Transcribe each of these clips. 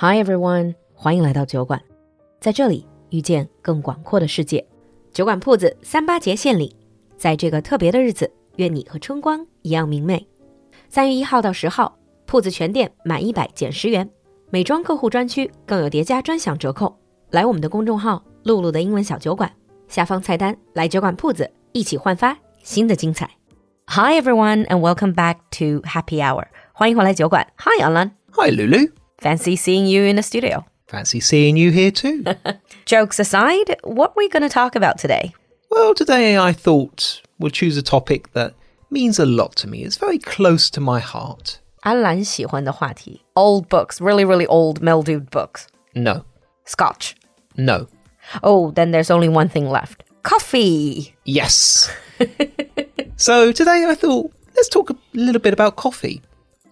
Hi everyone，欢迎来到酒馆，在这里遇见更广阔的世界。酒馆铺子三八节献礼，在这个特别的日子，愿你和春光一样明媚。三月一号到十号，铺子全店满一百减十元，美妆客户专区更有叠加专享折扣。来我们的公众号“露露的英文小酒馆”，下方菜单来酒馆铺子，一起焕发新的精彩。Hi everyone and welcome back to Happy Hour，欢迎回来酒馆。Hi Alan。Hi, Lulu. Fancy seeing you in the studio. Fancy seeing you here too. Jokes aside, what are we going to talk about today? well, today I thought we'll choose a topic that means a lot to me. It's very close to my heart. 安兰喜欢的话题 Old books, really, really old, mildewed books. No, Scotch. no, Oh, then there's only one thing left coffee. yes. so today I thought let's talk a little bit about coffee.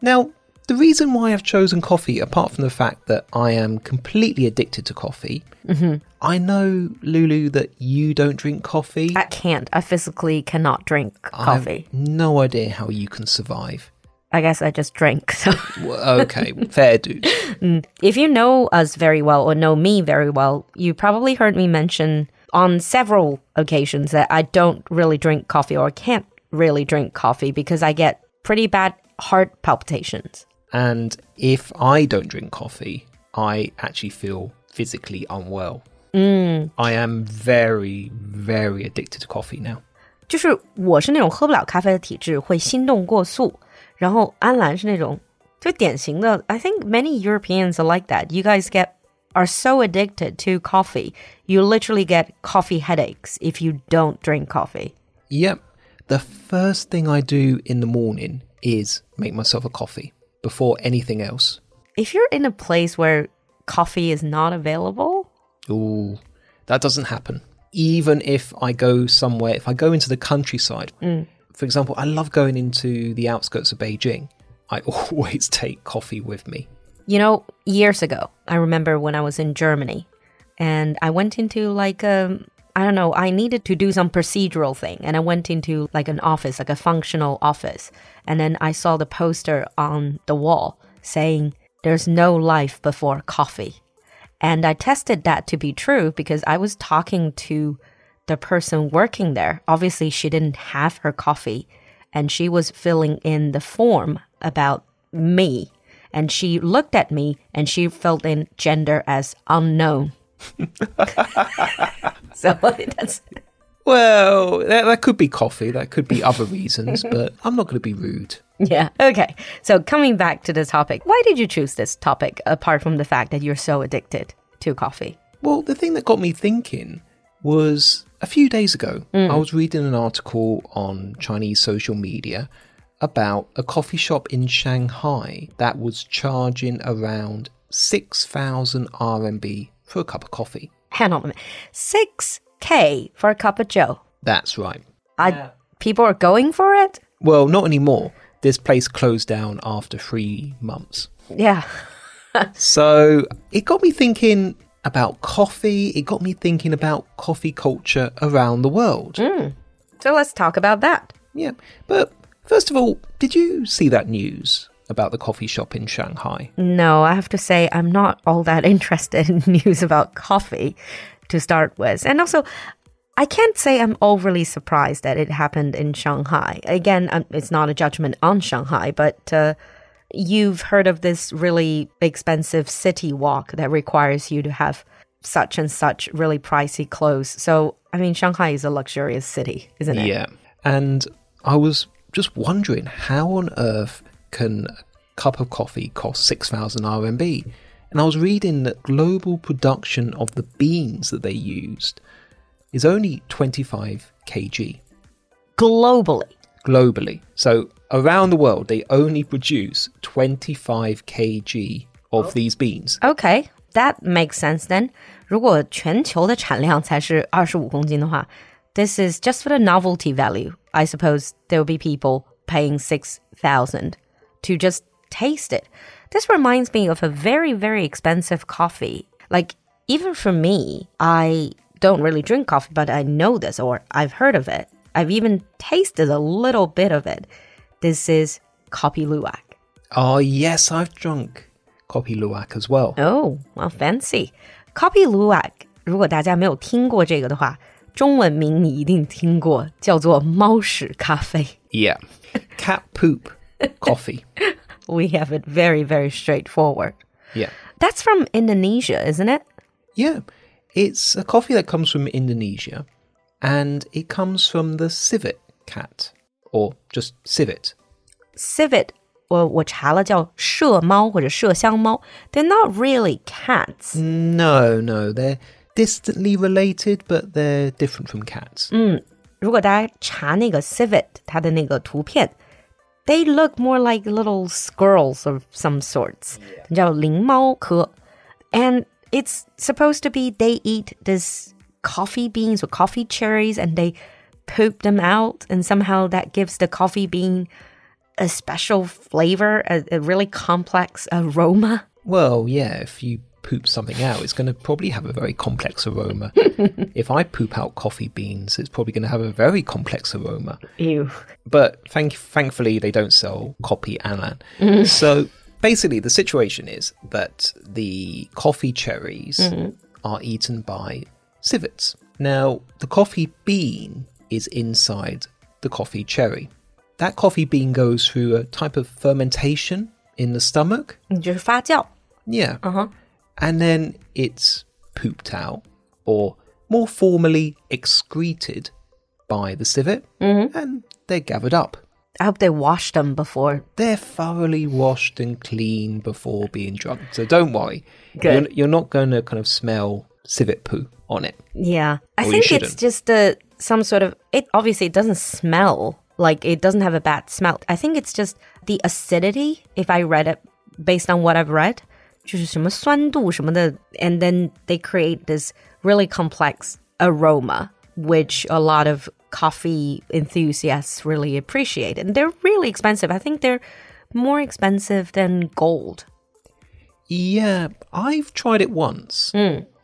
Now, the reason why I've chosen coffee, apart from the fact that I am completely addicted to coffee, mm-hmm. I know, Lulu, that you don't drink coffee. I can't. I physically cannot drink coffee. No idea how you can survive. I guess I just drink. So okay, fair dude. Mm. if you know us very well or know me very well, you probably heard me mention on several occasions that I don't really drink coffee or can't really drink coffee because I get pretty bad heart palpitations. And if I don't drink coffee, I actually feel physically unwell. I am very, very addicted to coffee now. 就是我是那种喝不了咖啡的体质，会心动过速。然后安兰是那种最典型的。I think many Europeans are like that. You guys get are so addicted to coffee, you literally get coffee headaches if you don't drink coffee. Yep. The first thing I do in the morning is make myself a coffee before anything else. If you're in a place where coffee is not available, Ooh, that doesn't happen. Even if I go somewhere, if I go into the countryside, mm. for example, I love going into the outskirts of Beijing. I always take coffee with me. You know, years ago, I remember when I was in Germany and I went into like a, I don't know, I needed to do some procedural thing. And I went into like an office, like a functional office. And then I saw the poster on the wall saying, there's no life before coffee. And I tested that to be true because I was talking to the person working there. Obviously, she didn't have her coffee and she was filling in the form about me. And she looked at me and she filled in gender as unknown. so that's Well, that, that could be coffee, that could be other reasons, but I'm not going to be rude. yeah. Okay. So coming back to the topic, why did you choose this topic apart from the fact that you're so addicted to coffee? Well, the thing that got me thinking was a few days ago, mm. I was reading an article on Chinese social media about a coffee shop in Shanghai that was charging around 6,000 RMB for a cup of coffee. Hang on a minute. 6K for a cup of Joe. That's right. I, people are going for it? Well, not anymore. This place closed down after three months. Yeah. So it got me thinking about coffee. It got me thinking about coffee culture around the world. Hmm. So let's talk about that. Yeah. But first of all, did you see that news about the coffee shop in Shanghai? No, I have to say I'm not all that interested in news about coffee to start with. And also, I can't say I'm overly surprised that it happened in Shanghai. Again, um, it's not a judgment on Shanghai, but uh, you've heard of this really expensive city walk that requires you to have such and such really pricey clothes. So, I mean, Shanghai is a luxurious city, isn't it? Yeah. And I was just wondering how on earth can a cup of coffee cost 6,000 RMB? And I was reading that global production of the beans that they used is only 25 kg Globally. globally. So around the world, they only produce 25 kg of these beans. Okay, that makes sense then. 如果全球的产量才是二十五公斤的话，this is just for the novelty value. I suppose there will be people paying six thousand to just taste it. This reminds me of a very very expensive coffee. Like even for me, I don't really drink coffee, but I know this or I've heard of it. I've even tasted a little bit of it. This is Kopi Luwak. Oh, yes, I've drunk Kopi Luwak as well. Oh, well, fancy. Kopi Luwak，如果大家没有听过这个的话，中文名你一定听过，叫做猫屎咖啡。 Yeah. Cat poop coffee. We have it very, very straightforward. Yeah. That's from Indonesia, isn't it? Yeah. It's a coffee that comes from Indonesia and it comes from the civet cat or just civet. Civet 我我查了叫麝猫或者麝香猫，they're not really cats. No, no, they're distantly related, but they're different from cats. 如果大家查那个 civet 它的那个图片 ，they look more like little squirrels of some sorts，叫灵猫科，and it's supposed to be they eat this coffee beans or coffee cherries and they poop them out, and somehow that gives the coffee bean a special flavor, a, a really complex aroma. Well, yeah, if you poop something out, it's going to probably have a very complex aroma. if I poop out coffee beans, it's probably going to have a very complex aroma. Ew. But thank- thankfully, they don't sell Kopi Anlan. so basically, the situation is that the coffee cherries mm-hmm. are eaten by civets. Now, the coffee bean is inside the coffee cherry. That coffee bean goes through a type of fermentation in the stomach. 你就是发酵。Yeah. Uh-huh. And then it's pooped out, or more formally excreted by the civet, mm-hmm. and they're gathered up. I hope they washed them before. They're thoroughly washed and clean before being drunk. So don't worry. You're, Good. you're not going to kind of smell civet poo on it. Yeah. I think it's just a, some sort of, it obviously it doesn't smell like it doesn't have a bad smell. I think it's just the acidity, if I read it based on what I've read, 就是什么酸度什么的, and then they create this really complex aroma, which a lot of coffee enthusiasts really appreciate. And they're really expensive. I think they're more expensive than gold. Yeah, I've tried it once.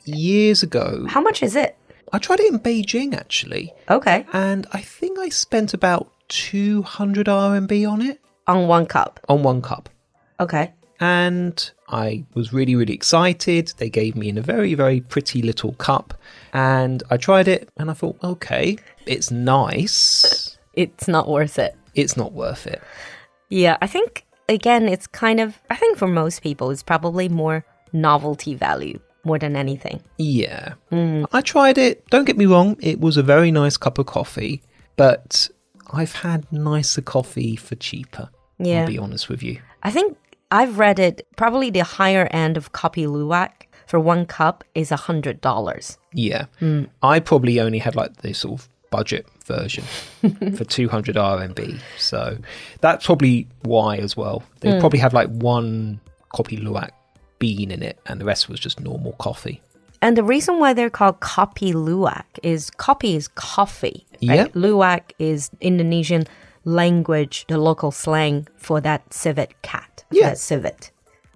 Years ago. How much is it? I tried it in Beijing, actually. Okay. And I think I spent about 200 RMB on it, On one cup. on one cup. Okay. and I was really, really excited. They gave me in a very, very pretty little cup, and I tried it, and I thought, okay, it's nice. It's not worth it. It's not worth it. Yeah, I think again, it's kind of. I think for most people, it's probably more novelty value more than anything. Yeah. Mm. I tried it. Don't get me wrong, it was a very nice cup of coffee, but I've had nicer coffee for cheaper. Yeah. I'll be honest with you. I think I've read it. Probably the higher end of Kopi Luwak for one cup is a hundred dollars. Yeah. Hmm. I probably only had like the sort of budget version for 200 RMB. So that's probably why as well. They hmm. probably had like one Kopi Luwak bean in it and the rest was just normal coffee. And the reason why they're called Kopi Luwak is Kopi is coffee. Right? Yep. Luwak is Indonesian language, the local slang for that civet cat. Yeah. Civet.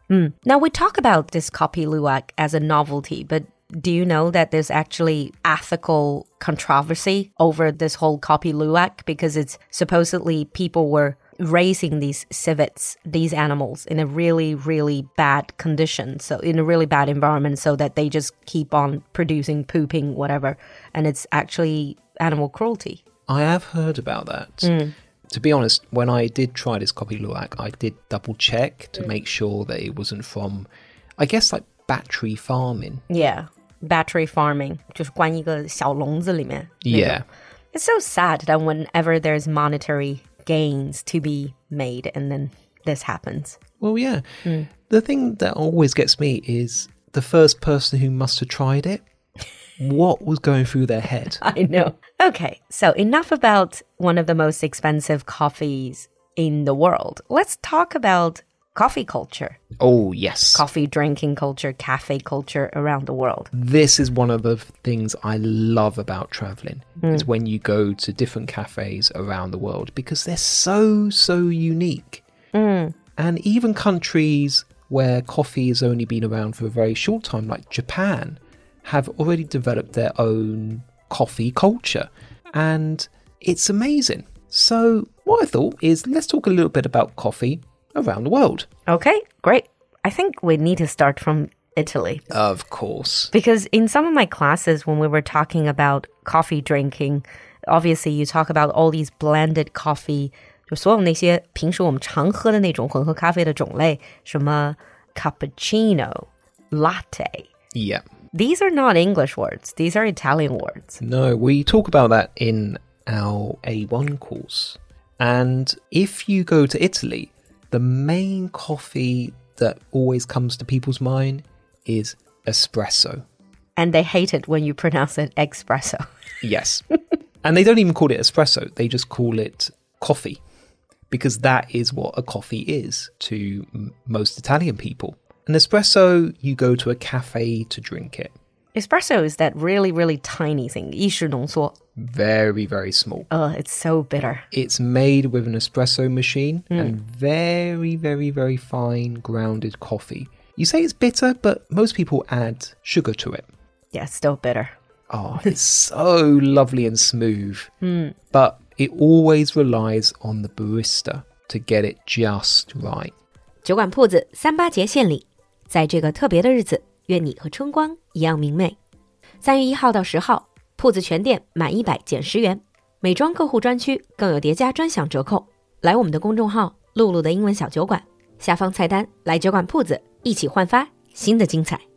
Mm. Now we talk about this Kopi Luwak as a novelty, but do you know that there's actually ethical controversy over this whole Kopi Luwak because it's supposedly people were raising these civets, these animals, in a really, really bad condition. So, in a really bad environment, so that they just keep on producing, pooping, whatever. And it's actually animal cruelty. I have heard about that to be honest, when I did try this Kopi Luwak, I did double check to mm. make sure that it wasn't from, I guess, like battery farming. Yeah, battery farming. Yeah. It's so sad that whenever there's monetary gains to be made and then this happens. Well, yeah. Mm. The thing that always gets me is the first person who must have tried it. what was going through their head? I know. Okay, so enough about one of the most expensive coffees in the world. Let's talk about coffee culture, Oh, yes. coffee drinking culture, cafe culture around the world. This is one of the things I love about traveling. Is hmm. when you go to different cafes around the world because they're so so unique. Hmm. And even countries where coffee has only been around for a very short time like Japan have already developed their own coffee culture and it's amazing. So what I thought is let's talk a little bit about coffee around the world. Okay, great. I think we need to start from Italy. Of course. Because in some of my classes, when we were talking about coffee drinking, obviously you talk about all these blended coffee，就所有那些平时我们常喝的那种混合咖啡的种类，什么 cappuccino、latte。 Yeah. These are not English words. These are Italian words. No, we talk about that in our A1 course. And if you go to Italy, the main coffee that always comes to people's mind is espresso. And they hate it when you pronounce it espresso. Yes. and they don't even call it espresso, they just call it coffee because that is what a coffee is to m- most Italian people. An espresso, you go to a cafe to drink it. Espresso is that really, really tiny thing. 意式浓缩. Very, very small. Ugh, it's so bitter. It's made with an espresso machine and very, very, very fine grounded coffee. You say it's bitter, but most people add sugar to it. Yeah, still bitter. Oh, it's so lovely and smooth. But it always relies on the barista to get it just right. 酒馆铺子三八节献礼，在这个特别的日子， 愿你和春光一样明媚。三月一号到十号，铺子全店满一百减十元，美妆客户专区更有叠加专享折扣。来我们的公众号“露露的英文小酒馆”，下方菜单来酒馆铺子，一起焕发新的精彩。